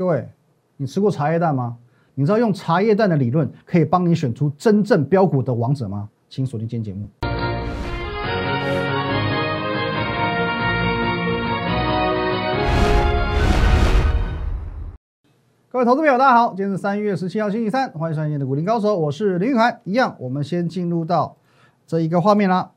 各位，你吃过茶叶蛋吗？你知道用茶叶蛋的理论可以帮你选出真正标股的王者吗？请锁定今天节目。各位投资朋友，大家好，今天是三月十七号星期三，欢迎收看今天的股林高手，我是林玉涵。一样，我们先进入到这一个画面啦。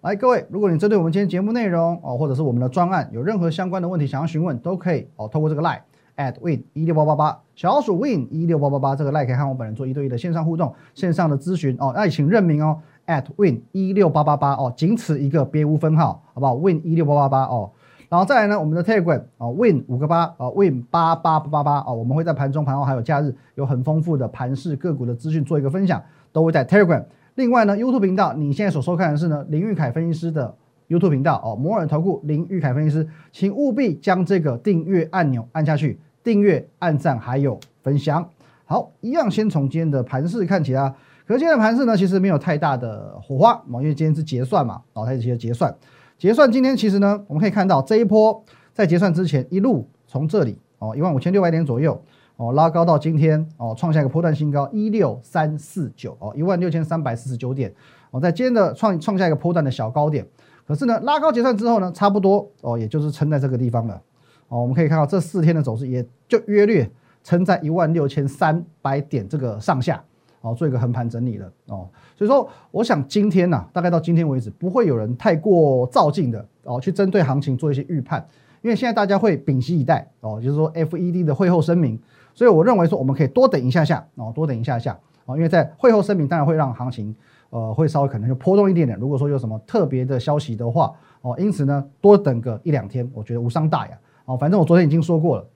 来，各位，如果你针对我们今天节目内容哦，或者是我们的专案有任何相关的问题想要询问，都可以哦，透过这个 line at win 一六八八八小老鼠 win 一六八八八这个 like 可以和我本人做一对一的线上互动、线上的咨询哦。那也请认明哦，at win 一六八八八哦，仅此一个，别无分号，好不好？win 一六八八八哦。然后再来呢，我们的 Telegram 啊，Win 五个八啊，Win 八八八八八啊，我们会在盘中、盘后还有假日有很丰富的盘市个股的资讯做一个分享，都会在 Telegram。另外呢，YouTube 频道你现在所收看的是呢林玉凯分析师的 YouTube 频道哦，摩尔投顾林玉凯分析师，请务必将这个订阅按钮按下去，订阅、按赞还有分享。好，一样先从今天的盘市看起啊。可是今天的盘市呢，其实没有太大的火花，因为今天是结算嘛，哦，它是结结算。结算今天其实呢，我们可以看到这一波在结算之前一路从这里哦一万五千六百点左右哦拉高到今天哦创下一个波段新高一六三四九哦一万六千三百四十九点哦在今天的创创下一个波段的小高点，可是呢拉高结算之后呢差不多哦也就是撑在这个地方了哦我们可以看到这四天的走势也就约略撑在一万六千三百点这个上下。哦，做一个横盘整理了哦，所以说我想今天呢，大概到今天为止，不会有人太过造进的哦，去针对行情做一些预判，因为现在大家会屏息以待哦，就是说 FED 的会后声明，所以我认为说我们可以多等一下下哦，多等一下下哦，因为在会后声明当然会让行情呃会稍微可能就波动一点点，如果说有什么特别的消息的话哦，因此呢多等个一两天，我觉得无伤大雅哦，反正我昨天已经说过了，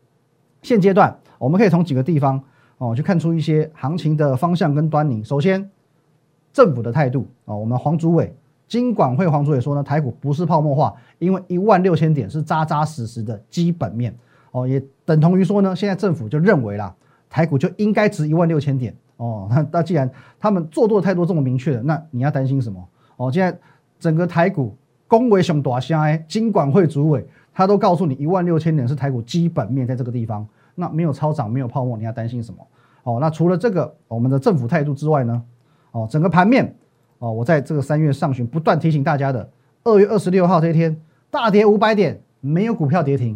现阶段我们可以从几个地方。哦，去看出一些行情的方向跟端倪。首先，政府的态度啊，我们黄主委、金管会黄主委说呢，台股不是泡沫化，因为一万六千点是扎扎实实的基本面。哦，也等同于说呢，现在政府就认为啦，台股就应该值一万六千点。哦，那那既然他们做多的态度这么明确的，那你要担心什么？哦，现在整个台股恭维熊大虾哎，金管会主委他都告诉你一万六千点是台股基本面，在这个地方。那没有超涨，没有泡沫，你要担心什么？哦，那除了这个我们的政府态度之外呢？哦，整个盘面哦，我在这个三月上旬不断提醒大家的，二月二十六号这一天大跌五百点，没有股票跌停；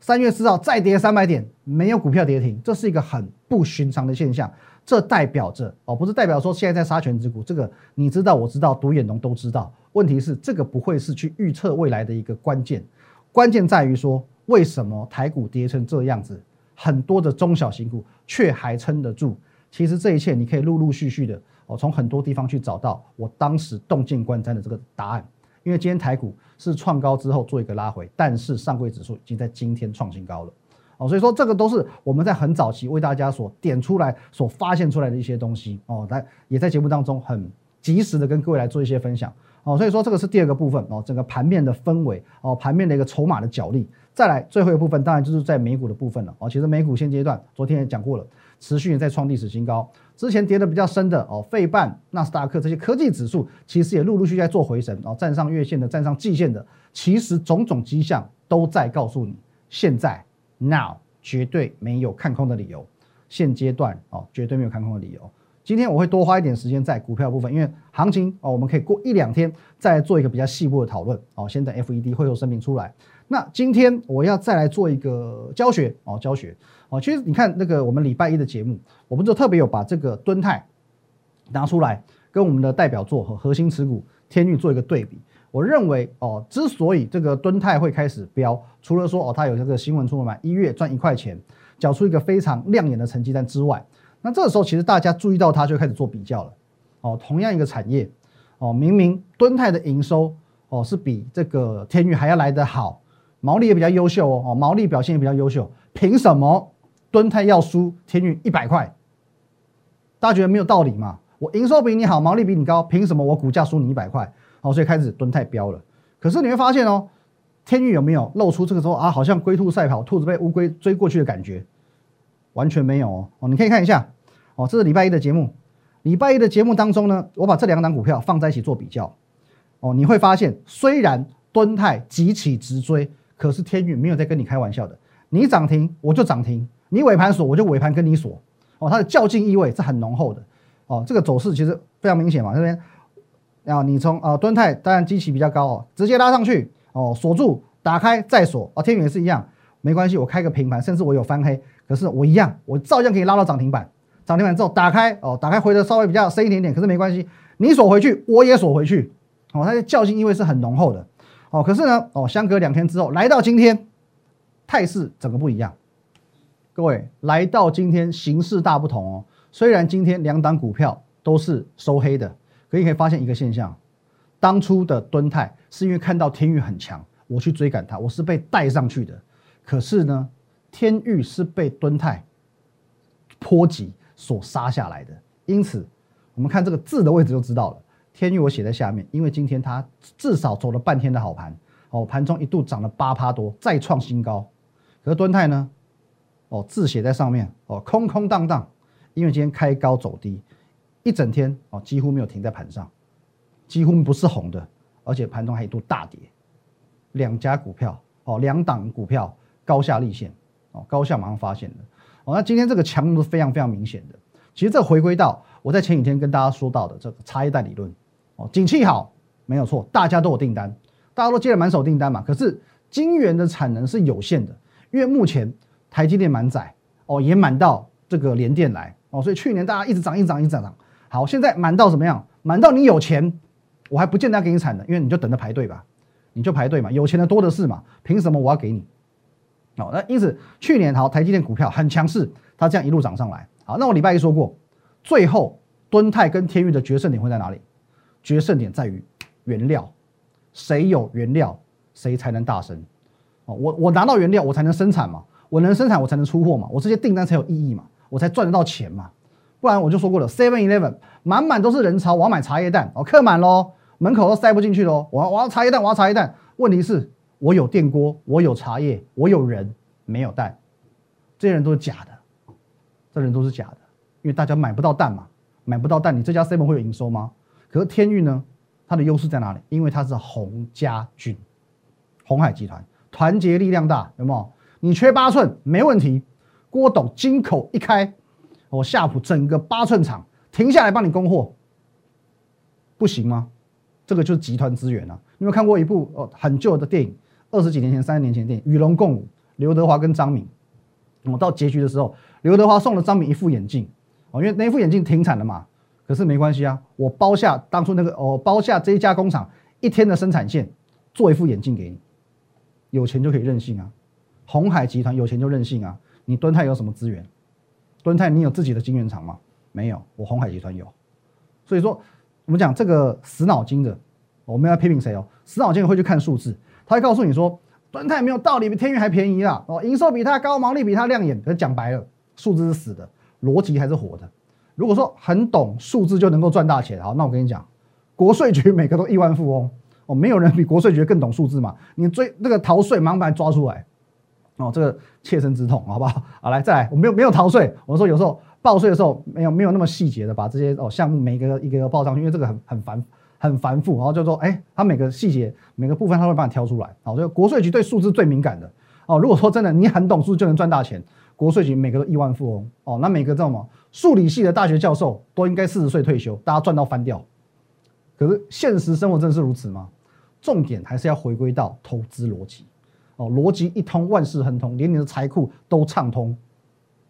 三月四号再跌三百点，没有股票跌停，这是一个很不寻常的现象。这代表着哦，不是代表说现在在杀权之股，这个你知道，我知道，独眼龙都知道。问题是这个不会是去预测未来的一个关键，关键在于说为什么台股跌成这样子？很多的中小型股却还撑得住，其实这一切你可以陆陆续续的哦，从很多地方去找到我当时洞见观瞻的这个答案。因为今天台股是创高之后做一个拉回，但是上柜指数已经在今天创新高了哦，所以说这个都是我们在很早期为大家所点出来、所发现出来的一些东西哦，来也在节目当中很及时的跟各位来做一些分享哦，所以说这个是第二个部分哦，整个盘面的氛围哦，盘面的一个筹码的角力。再来最后一部分，当然就是在美股的部分了哦。其实美股现阶段，昨天也讲过了，持续在创历史新高。之前跌的比较深的哦，费半、纳斯达克这些科技指数，其实也陆陆续续在做回神哦，站上月线的，站上季线的，其实种种迹象都在告诉你，现在 now 绝对没有看空的理由。现阶段哦，绝对没有看空的理由。今天我会多花一点时间在股票部分，因为行情哦，我们可以过一两天再做一个比较细部的讨论哦。先等 FED 会后声明出来。那今天我要再来做一个教学哦，教学哦。其实你看那个我们礼拜一的节目，我们就特别有把这个敦泰拿出来，跟我们的代表作和核心持股天域做一个对比。我认为哦，之所以这个敦泰会开始飙，除了说哦它有这个新闻出来嘛，一月赚一块钱，缴出一个非常亮眼的成绩单之外，那这个时候其实大家注意到它就开始做比较了哦。同样一个产业哦，明明敦泰的营收哦是比这个天宇还要来得好。毛利也比较优秀哦，哦，毛利表现也比较优秀，凭什么敦泰要输天宇一百块？大家觉得没有道理嘛？我营收比你好，毛利比你高，凭什么我股价输你一百块？好，所以开始敦泰飙了。可是你会发现哦，天宇有没有露出这个时候啊，好像龟兔赛跑，兔子被乌龟追过去的感觉？完全没有哦。你可以看一下。哦，这是礼拜一的节目，礼拜一的节目当中呢，我把这两档股票放在一起做比较。哦，你会发现虽然敦泰急起直追。可是天宇没有在跟你开玩笑的，你涨停我就涨停，你尾盘锁，我就尾盘跟你锁，哦，它的较劲意味是很浓厚的，哦，这个走势其实非常明显嘛，这边，啊，你从呃敦泰当然机器比较高哦，直接拉上去，哦，锁住，打开再锁，哦，天宇也是一样，没关系，我开个平盘，甚至我有翻黑，可是我一样，我照样可以拉到涨停板，涨停板之后打开，哦，打开回的稍微比较深一点点，可是没关系，你锁回去，我也锁回去，哦，它的较劲意味是很浓厚的，哦，可是呢，哦，相隔两天之后，来到今天，态势整个不一样。各位来到今天形势大不同哦，虽然今天两档股票都是收黑的，可你可以发现一个现象：当初的敦泰是因为看到天域很强，我去追赶它，我是被带上去的。可是呢，天域是被敦泰波及所杀下来的。因此，我们看这个字的位置就知道了。天域我写在下面，因为今天它至少走了半天的好盘哦，盘中一度涨了八趴多，再创新高。可是敦泰呢？哦，字写在上面哦，空空荡荡，因为今天开高走低，一整天哦几乎没有停在盘上，几乎不是红的，而且盘中还一度大跌，两家股票哦，两档股票高下立现哦，高下马上发现的哦，那今天这个强度是非常非常明显的。其实这回归到我在前几天跟大家说到的这个茶叶蛋理论哦，景气好没有错，大家都有订单，大家都接了满手订单嘛，可是晶圆的产能是有限的，因为目前。台积电满载哦，也满到这个联电来哦，所以去年大家一直涨，一直涨，一直涨。好，现在满到怎么样？满到你有钱，我还不见得要给你产能，因为你就等着排队吧，你就排队嘛，有钱的多的是嘛，凭什么我要给你？哦，那因此去年好，台积电股票很强势，它这样一路涨上来。好，那我礼拜一说过，最后敦泰跟天域的决胜点会在哪里？决胜点在于原料，谁有原料，谁才能大升。哦，我我拿到原料，我才能生产嘛。我能生产，我才能出货嘛，我这些订单才有意义嘛，我才赚得到钱嘛，不然我就说过了，Seven Eleven 满满都是人潮，我要买茶叶蛋，哦，客满喽，门口都塞不进去喽，我要我要茶叶蛋，我要茶叶蛋，问题是，我有电锅，我有茶叶，我有人，没有蛋，这些人都是假的，这人都是假的，因为大家买不到蛋嘛，买不到蛋，你这家 Seven 会有营收吗？可是天域呢，它的优势在哪里？因为它是洪家军，红海集团，团结力量大，有没有？你缺八寸没问题，郭董金口一开，我夏普整个八寸厂停下来帮你供货，不行吗？这个就是集团资源啊！你有看过一部哦很旧的电影，二十几年前、三十年前电影《与龙共舞》，刘德华跟张敏，我到结局的时候，刘德华送了张敏一副眼镜哦，因为那副眼镜停产了嘛，可是没关系啊，我包下当初那个哦包下这一家工厂一天的生产线，做一副眼镜给你，有钱就可以任性啊！红海集团有钱就任性啊！你敦泰有什么资源？敦泰你有自己的晶圆厂吗？没有，我红海集团有。所以说，我们讲这个死脑筋的，我们要批评谁哦？死脑筋会去看数字，他会告诉你说，端泰没有道理，比天宇还便宜啊！哦，营收比它高，毛利比它亮眼。可讲白了，数字是死的，逻辑还是活的。如果说很懂数字就能够赚大钱，好，那我跟你讲，国税局每个都亿万富翁哦，没有人比国税局更懂数字嘛？你追那个逃税，马上把你抓出来。哦，这个切身之痛，好不好？好，来再来，我没有没有逃税。我说有时候报税的时候没有没有那么细节的把这些哦项目每个一个一个报上去，因为这个很很烦很繁复。然后就说，哎，他每个细节每个部分他会帮你挑出来。好，就国税局对数字最敏感的。哦，如果说真的你很懂数就能赚大钱，国税局每个都亿万富翁。哦，那每个这种数理系的大学教授都应该四十岁退休，大家赚到翻掉。可是现实生活真的是如此吗？重点还是要回归到投资逻辑。哦，逻辑一通，万事亨通，连你的财库都畅通，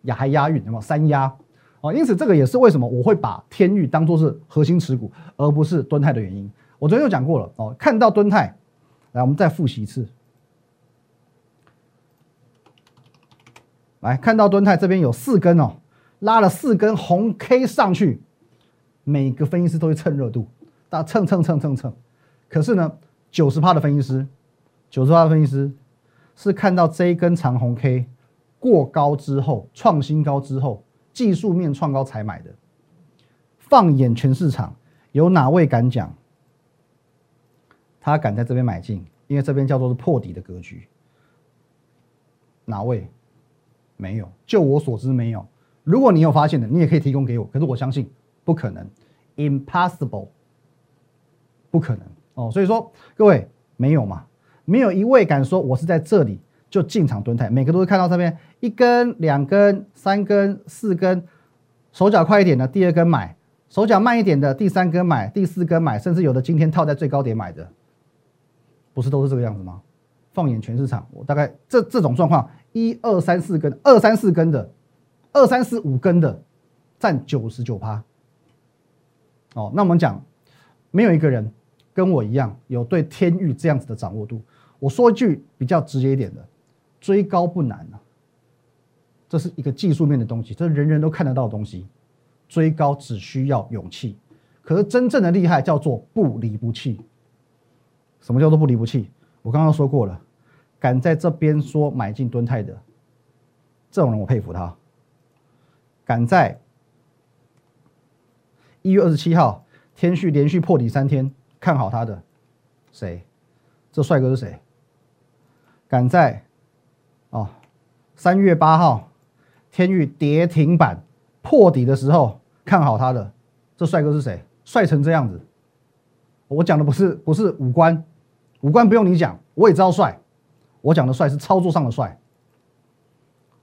也还押韵，有没有三押？哦，因此这个也是为什么我会把天域当做是核心持股，而不是敦泰的原因。我昨天就讲过了哦，看到敦泰，来，我们再复习一次。来看到敦泰这边有四根哦，拉了四根红 K 上去，每个分析师都会蹭热度，大家蹭蹭蹭蹭蹭。可是呢，九十趴的分析师，九十趴的分析师。是看到这一根长红 K 过高之后创新高之后技术面创高才买的。放眼全市场，有哪位敢讲？他敢在这边买进？因为这边叫做是破底的格局。哪位？没有，就我所知没有。如果你有发现的，你也可以提供给我。可是我相信不可能，impossible，不可能哦。所以说各位没有嘛？没有一位敢说我是在这里就进场蹲泰，每个都会看到这边一根、两根、三根、四根，手脚快一点的第二根买，手脚慢一点的第三根买，第四根买，甚至有的今天套在最高点买的，不是都是这个样子吗？放眼全市场，我大概这这种状况，一二三四根，二三四根的，二三四五根的，占九十九趴。哦，那我们讲，没有一个人跟我一样有对天域这样子的掌握度。我说一句比较直接一点的，追高不难啊，这是一个技术面的东西，这是人人都看得到的东西。追高只需要勇气，可是真正的厉害叫做不离不弃。什么叫做不离不弃？我刚刚说过了，敢在这边说买进敦泰的这种人，我佩服他。敢在一月二十七号天续连续破底三天，看好他的谁？这帅哥是谁？敢在哦三月八号天域跌停板破底的时候看好他的这帅哥是谁？帅成这样子，我讲的不是不是五官，五官不用你讲，我也知道帅。我讲的帅是操作上的帅，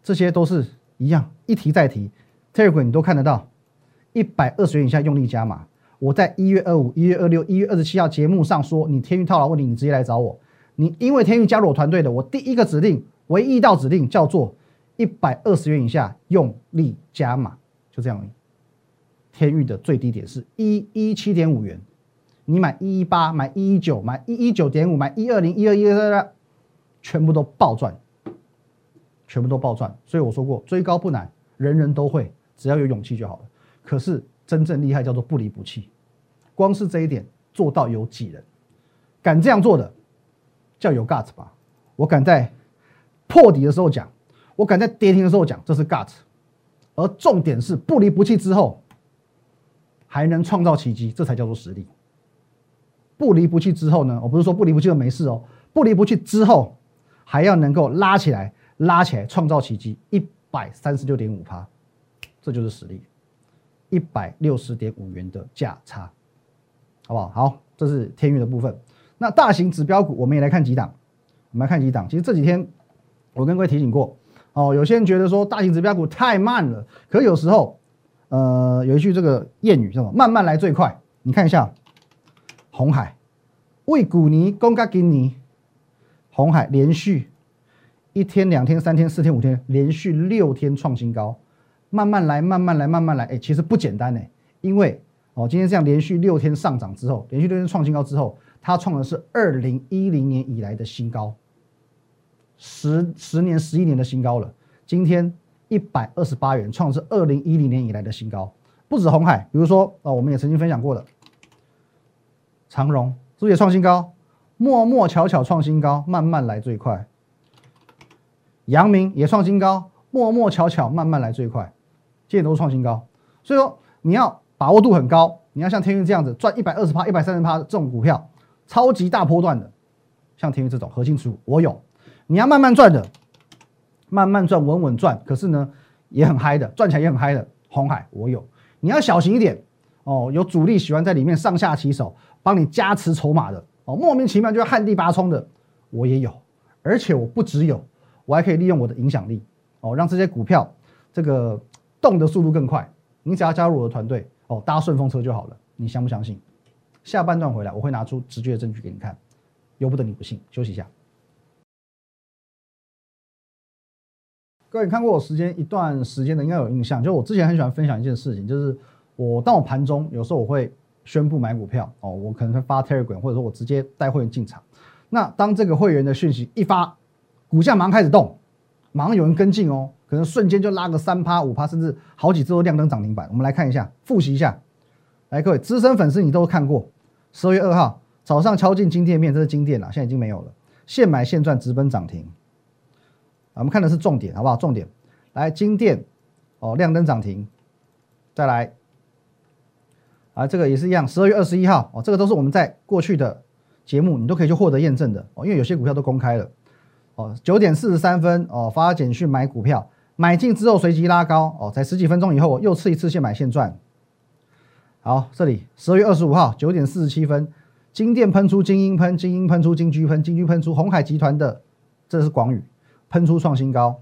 这些都是一样，一提再提。Telegram 你都看得到，一百二十元以下用力加码。我在一月二五、一月二六、一月二十七号节目上说，你天域套牢问题，你直接来找我。你因为天域加入我团队的，我第一个指令，唯一一道指令叫做一百二十元以下用力加码，就这样。天域的最低点是一一七点五元，你买一一八、买一一九、买一一九点五、买一二零、一二一二，全部都暴赚，全部都暴赚。所以我说过，追高不难，人人都会。只要有勇气就好了。可是真正厉害叫做不离不弃，光是这一点做到有几人敢这样做的，叫有 guts 吧？我敢在破底的时候讲，我敢在跌停的时候讲，这是 gut。而重点是不离不弃之后还能创造奇迹，这才叫做实力。不离不弃之后呢？我不是说不离不弃就没事哦，不离不弃之后还要能够拉起来，拉起来创造奇迹，一百三十六点五趴。这就是实力，一百六十点五元的价差，好不好？好，这是天域的部分。那大型指标股，我们也来看几档。我们来看几档。其实这几天我跟各位提醒过，哦，有些人觉得说大型指标股太慢了，可有时候，呃，有一句这个谚语叫做“慢慢来最快”。你看一下，红海为股尼公嘎给你，红海连续一天、两天、三天、四天、五天，连续六天创新高。慢慢来，慢慢来，慢慢来。哎，其实不简单呢，因为哦，今天这样连续六天上涨之后，连续六天创新高之后，它创的是二零一零年以来的新高，十十年、十一年的新高了。今天一百二十八元，创是二零一零年以来的新高。不止红海，比如说哦，我们也曾经分享过的长荣，是不是也创新高？默默巧巧创新高，慢慢来最快。阳明也创新高，默默巧巧慢慢来最快。这些都是创新高，所以说你要把握度很高，你要像天运这样子赚一百二十趴、一百三十趴这种股票，超级大波段的，像天运这种核心持股我有。你要慢慢赚的，慢慢赚、稳稳赚，可是呢也很嗨的，赚起来也很嗨的。红海我有。你要小心一点哦，有主力喜欢在里面上下其手，帮你加持筹码的哦，莫名其妙就要旱地拔葱的，我也有。而且我不只有，我还可以利用我的影响力哦，让这些股票这个。动的速度更快，你只要加入我的团队哦，搭顺风车就好了。你相不相信？下半段回来，我会拿出直接的证据给你看，由不得你不信。休息一下。各位看过我时间一段时间的，应该有印象，就我之前很喜欢分享一件事情，就是我当我盘中有时候我会宣布买股票哦，我可能会发 Telegram，或者说我直接带会员进场。那当这个会员的讯息一发，股价马上开始动，马上有人跟进哦。可能瞬间就拉个三趴五趴，甚至好几次都亮灯涨停板。我们来看一下，复习一下。来，各位资深粉丝，你都看过。十二月二号早上敲进金店面，这是金店了，现在已经没有了。现买现赚，直奔涨停。我们看的是重点，好不好？重点来金店哦，亮灯涨停。再来，啊，这个也是一样。十二月二十一号哦，这个都是我们在过去的节目，你都可以去获得验证的哦，因为有些股票都公开了。哦，九点四十三分哦，发简讯买股票。买进之后随即拉高哦，在十几分钟以后又吃一次现买现赚。好，这里十二月二十五号九点四十七分，金店喷出精英喷，精英喷出金居喷，金居喷出红海集团的，这是广宇喷出创新高。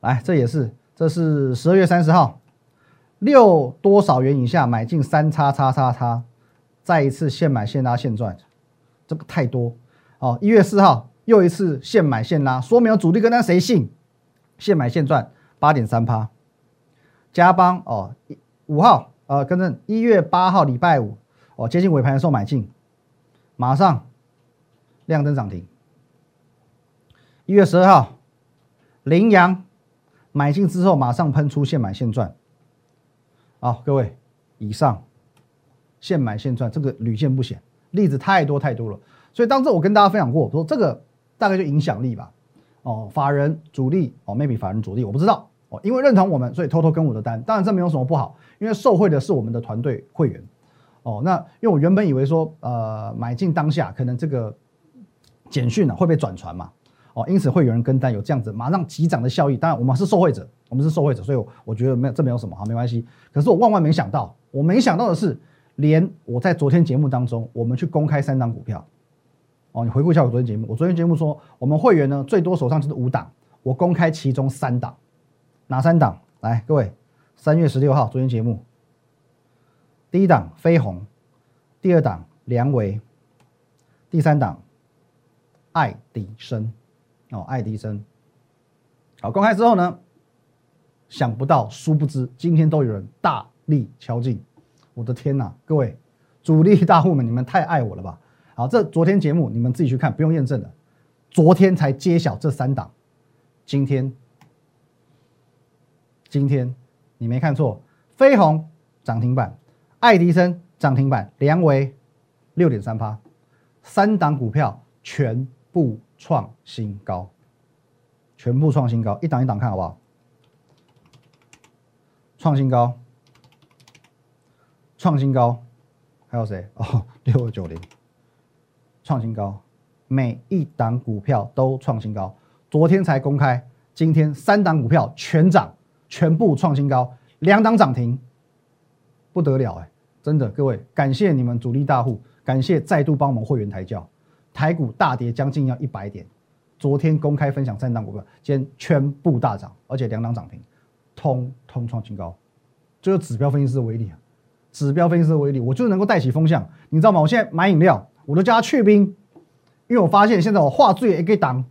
来，这也是，这是十二月三十号，六多少元以下买进三叉叉叉叉，再一次现买现拉现赚，这个太多哦。一月四号又一次现买现拉，说明主力跟单，谁信？现买现赚八点三趴。加邦哦，五号呃，跟着一月八号礼拜五哦，接近尾盘的时候买进，马上亮灯涨停。一月十二号，羚羊。买进之后马上喷出现买现赚，好，各位，以上现买现赚这个屡见不鲜，例子太多太多了。所以当时我跟大家分享过，说这个大概就影响力吧。哦，法人主力哦，maybe 法人主力我不知道哦，因为认同我们，所以偷偷跟我的单。当然这没有什么不好，因为受贿的是我们的团队会员。哦，那因为我原本以为说，呃，买进当下可能这个简讯呢会被转传嘛。哦，因此会有人跟单，有这样子马上急涨的效益。当然，我们是受惠者，我们是受惠者，所以我觉得没有这没有什么好，没关系。可是我万万没想到，我没想到的是，连我在昨天节目当中，我们去公开三档股票。哦，你回顾一下我昨天节目，我昨天节目说，我们会员呢最多手上就是五档，我公开其中三档，哪三档？来，各位，三月十六号昨天节目，第一档飞鸿，第二档梁维，第三档爱迪生。哦，爱迪生，好，公开之后呢，想不到，殊不知，今天都有人大力敲进，我的天哪，各位主力大户们，你们太爱我了吧？好，这昨天节目你们自己去看，不用验证的，昨天才揭晓这三档，今天，今天你没看错，飞鸿涨停板，爱迪生涨停板，梁维六点三八，三档股票全部。创新高，全部创新高，一档一档看好不好？创新高，创新高，还有谁？哦，六二九零，创新高，每一档股票都创新高。昨天才公开，今天三档股票全涨，全部创新高，两档涨停，不得了哎！真的，各位，感谢你们主力大户，感谢再度帮我们会员抬轿。台股大跌将近要一百点，昨天公开分享三档股票，今天全部大涨，而且两档涨停，通通创新高，就是指标分析师的威力啊！指标分析师的威力，我就是能够带起风向，你知道吗？我现在买饮料，我都叫他去冰，因为我发现现在我化醉也可以挡，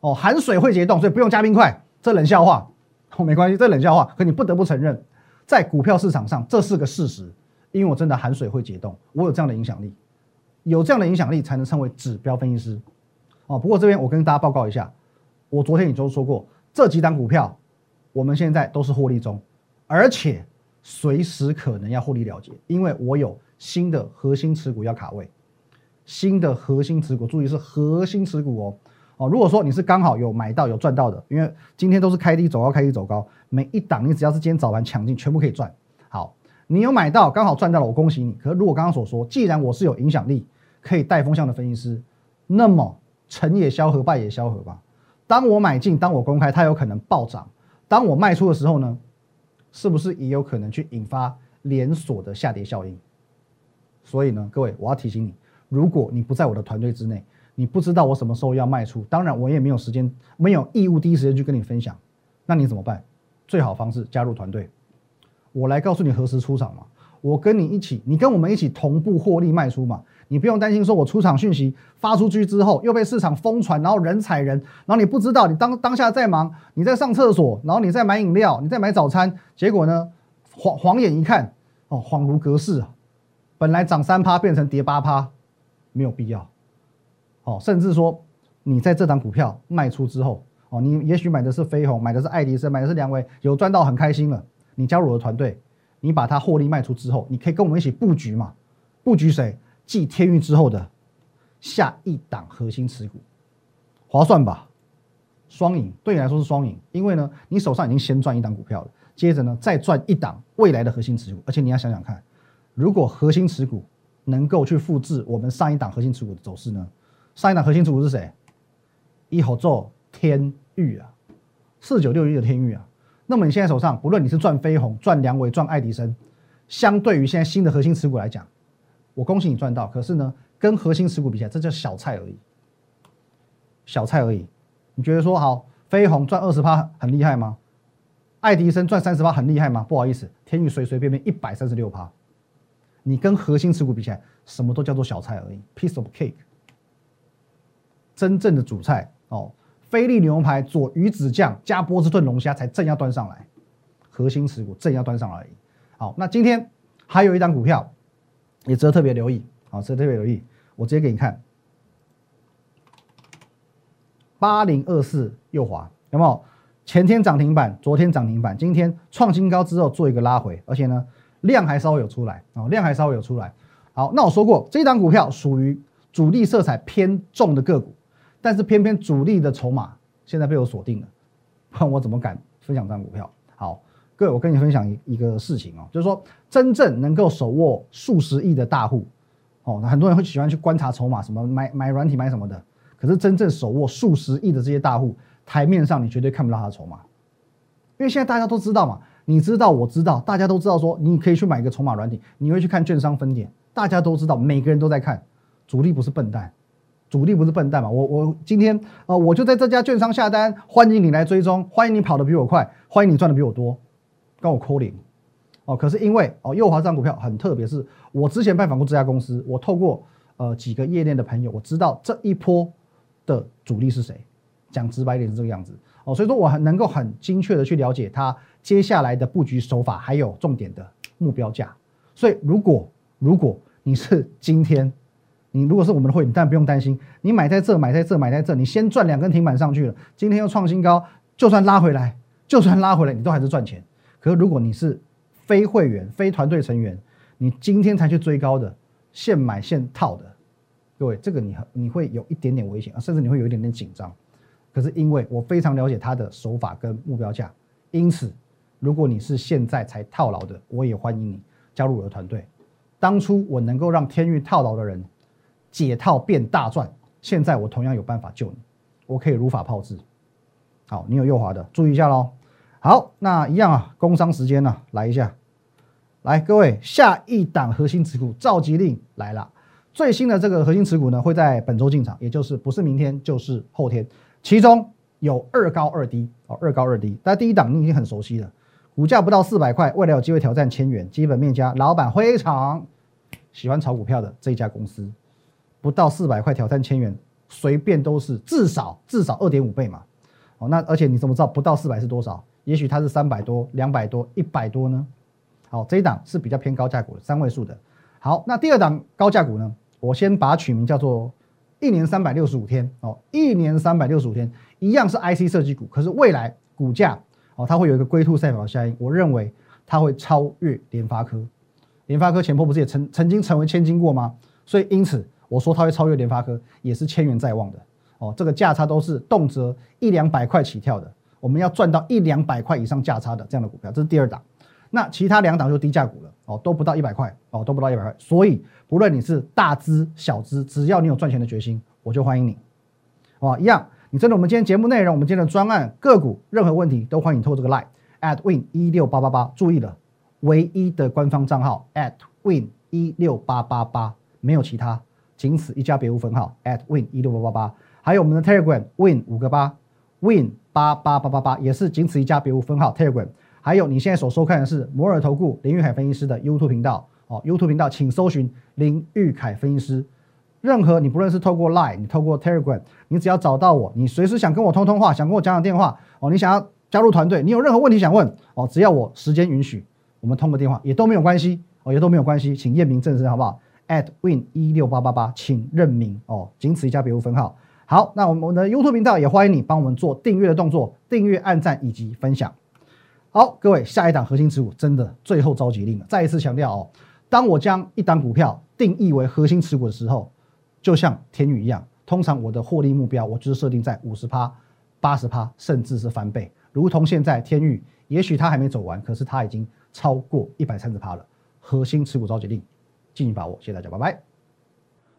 哦，含水会结冻，所以不用加冰块，这冷笑话，哦，没关系，这冷笑话，可你不得不承认，在股票市场上这是个事实，因为我真的含水会结冻，我有这样的影响力。有这样的影响力，才能称为指标分析师哦。不过这边我跟大家报告一下，我昨天已经说过，这几档股票我们现在都是获利中，而且随时可能要获利了结，因为我有新的核心持股要卡位。新的核心持股，注意是核心持股哦哦。如果说你是刚好有买到有赚到的，因为今天都是开低走高，开低走高，每一档你只要是今天早盘抢进，全部可以赚。好，你有买到刚好赚到了，我恭喜你。可是如果刚刚所说，既然我是有影响力。可以带风向的分析师，那么成也萧何，败也萧何吧。当我买进，当我公开，它有可能暴涨；当我卖出的时候呢，是不是也有可能去引发连锁的下跌效应？所以呢，各位，我要提醒你，如果你不在我的团队之内，你不知道我什么时候要卖出，当然我也没有时间，没有义务第一时间去跟你分享，那你怎么办？最好方式加入团队，我来告诉你何时出场嘛。我跟你一起，你跟我们一起同步获利卖出嘛。你不用担心，说我出场讯息发出去之后又被市场疯传，然后人踩人，然后你不知道，你当当下在忙，你在上厕所，然后你在买饮料，你在买早餐，结果呢，晃晃眼一看，哦，恍如隔世啊！本来涨三趴变成跌八趴，没有必要。哦，甚至说你在这档股票卖出之后，哦，你也许买的是飞鸿，买的是爱迪生，买的是梁威，有赚到很开心了。你加入我的团队，你把它获利卖出之后，你可以跟我们一起布局嘛？布局谁？继天域之后的下一档核心持股，划算吧？双赢对你来说是双赢，因为呢，你手上已经先赚一档股票了，接着呢再赚一档未来的核心持股，而且你要想想看，如果核心持股能够去复制我们上一档核心持股的走势呢？上一档核心持股是谁？一口做天域啊，四九六一的天域啊。那么你现在手上，不论你是赚飞鸿、赚梁伟、赚爱迪生，相对于现在新的核心持股来讲。我恭喜你赚到，可是呢，跟核心持股比起来，这叫小菜而已，小菜而已。你觉得说好飞鸿赚二十趴很厉害吗？爱迪生赚三十趴很厉害吗？不好意思，天宇随随便便一百三十六趴，你跟核心持股比起来，什么都叫做小菜而已，piece of cake。真正的主菜哦，菲力牛排佐鱼子酱加波士顿龙虾才正要端上来，核心持股正要端上来而已。好，那今天还有一张股票也值得特别留意，好，值得特别留意，我直接给你看。八零二四右滑有没有？前天涨停板，昨天涨停板，今天创新高之后做一个拉回，而且呢量还稍微有出来哦，量还稍微有出来。好，那我说过这档股票属于主力色彩偏重的个股，但是偏偏主力的筹码现在被我锁定了，我怎么敢分享这档股票？各位，我跟你分享一一个事情哦，就是说真正能够手握数十亿的大户哦，很多人会喜欢去观察筹码，什么买买软体买什么的。可是真正手握数十亿的这些大户，台面上你绝对看不到他的筹码，因为现在大家都知道嘛，你知道我知道，大家都知道说你可以去买一个筹码软体，你会去看券商分点，大家都知道，每个人都在看，主力不是笨蛋，主力不是笨蛋嘛，我我今天呃我就在这家券商下单，欢迎你来追踪，欢迎你跑得比我快，欢迎你赚的比我多，跟我扣零哦，可是因为哦右华这张股票很特别，是我之前拜访过这家公司，我透过呃几个业内的朋友，我知道这一波。的主力是谁？讲直白点是这个样子哦，所以说我很能够很精确的去了解它接下来的布局手法，还有重点的目标价。所以如果如果你是今天，你如果是我们的会员，但不用担心，你买在这，买在这，买在这，你先赚两根停板上去了，今天又创新高，就算拉回来，就算拉回来，你都还是赚钱。可如果你是非会员、非团队成员，你今天才去追高的，现买现套的。各位，这个你你会有一点点危险，甚至你会有一点点紧张。可是因为我非常了解他的手法跟目标价，因此如果你是现在才套牢的，我也欢迎你加入我的团队。当初我能够让天域套牢的人解套变大赚，现在我同样有办法救你，我可以如法炮制。好，你有右滑的注意一下喽。好，那一样啊，工商时间呢，来一下，来各位，下一档核心持股召集令来了。最新的这个核心持股呢，会在本周进场，也就是不是明天就是后天。其中有二高二低哦，二高二低。但第一档你已经很熟悉了，股价不到四百块，未来有机会挑战千元，基本面加老板非常喜欢炒股票的这一家公司，不到四百块挑战千元，随便都是至少至少二点五倍嘛。哦，那而且你怎么知道不到四百是多少？也许它是三百多、两百多、一百多呢？好，这一档是比较偏高价股的，三位数的。好，那第二档高价股呢？我先把它取名叫做“一年三百六十五天”哦，一年三百六十五天一样是 IC 设计股，可是未来股价哦，它会有一个龟兔赛跑的效应，我认为它会超越联发科。联发科前波不是也曾曾经成为千金过吗？所以因此我说它会超越联发科，也是千元在望的哦。这个价差都是动辄一两百块起跳的，我们要赚到一两百块以上价差的这样的股票，这是第二档。那其他两档就低价股了哦，都不到一百块哦，都不到一百块。所以不论你是大资小资，只要你有赚钱的决心，我就欢迎你哦。一样，你针对我们今天节目内容，我们今天的专案个股，任何问题都欢迎透过这个 line at win 一六八八八。注意了，唯一的官方账号 at win 一六八八八，没有其他，仅此一家，别无分号 at win 一六八八八。还有我们的 telegram win 五个八 win 八八八八八，也是仅此一家，别无分号 telegram。还有，你现在所收看的是摩尔投顾林玉凯分析师的 YouTube 频道哦，YouTube 频道请搜寻林玉凯分析师。任何你不论是透过 Line，你透过 Telegram，你只要找到我，你随时想跟我通通话，想跟我讲讲电话哦，你想要加入团队，你有任何问题想问哦，只要我时间允许，我们通个电话也都没有关系哦，也都没有关系，请验明正身好不好？at win 一六八八八，请认明哦，仅此一家，别无分号。好，那我们的 YouTube 频道也欢迎你帮我们做订阅的动作，订阅、按赞以及分享。好，各位，下一档核心持股真的最后召集令了。再一次强调哦，当我将一档股票定义为核心持股的时候，就像天宇一样，通常我的获利目标我就是设定在五十趴、八十趴，甚至是翻倍。如同现在天宇，也许它还没走完，可是它已经超过一百三十趴了。核心持股召集令，进行把握。谢谢大家，拜拜。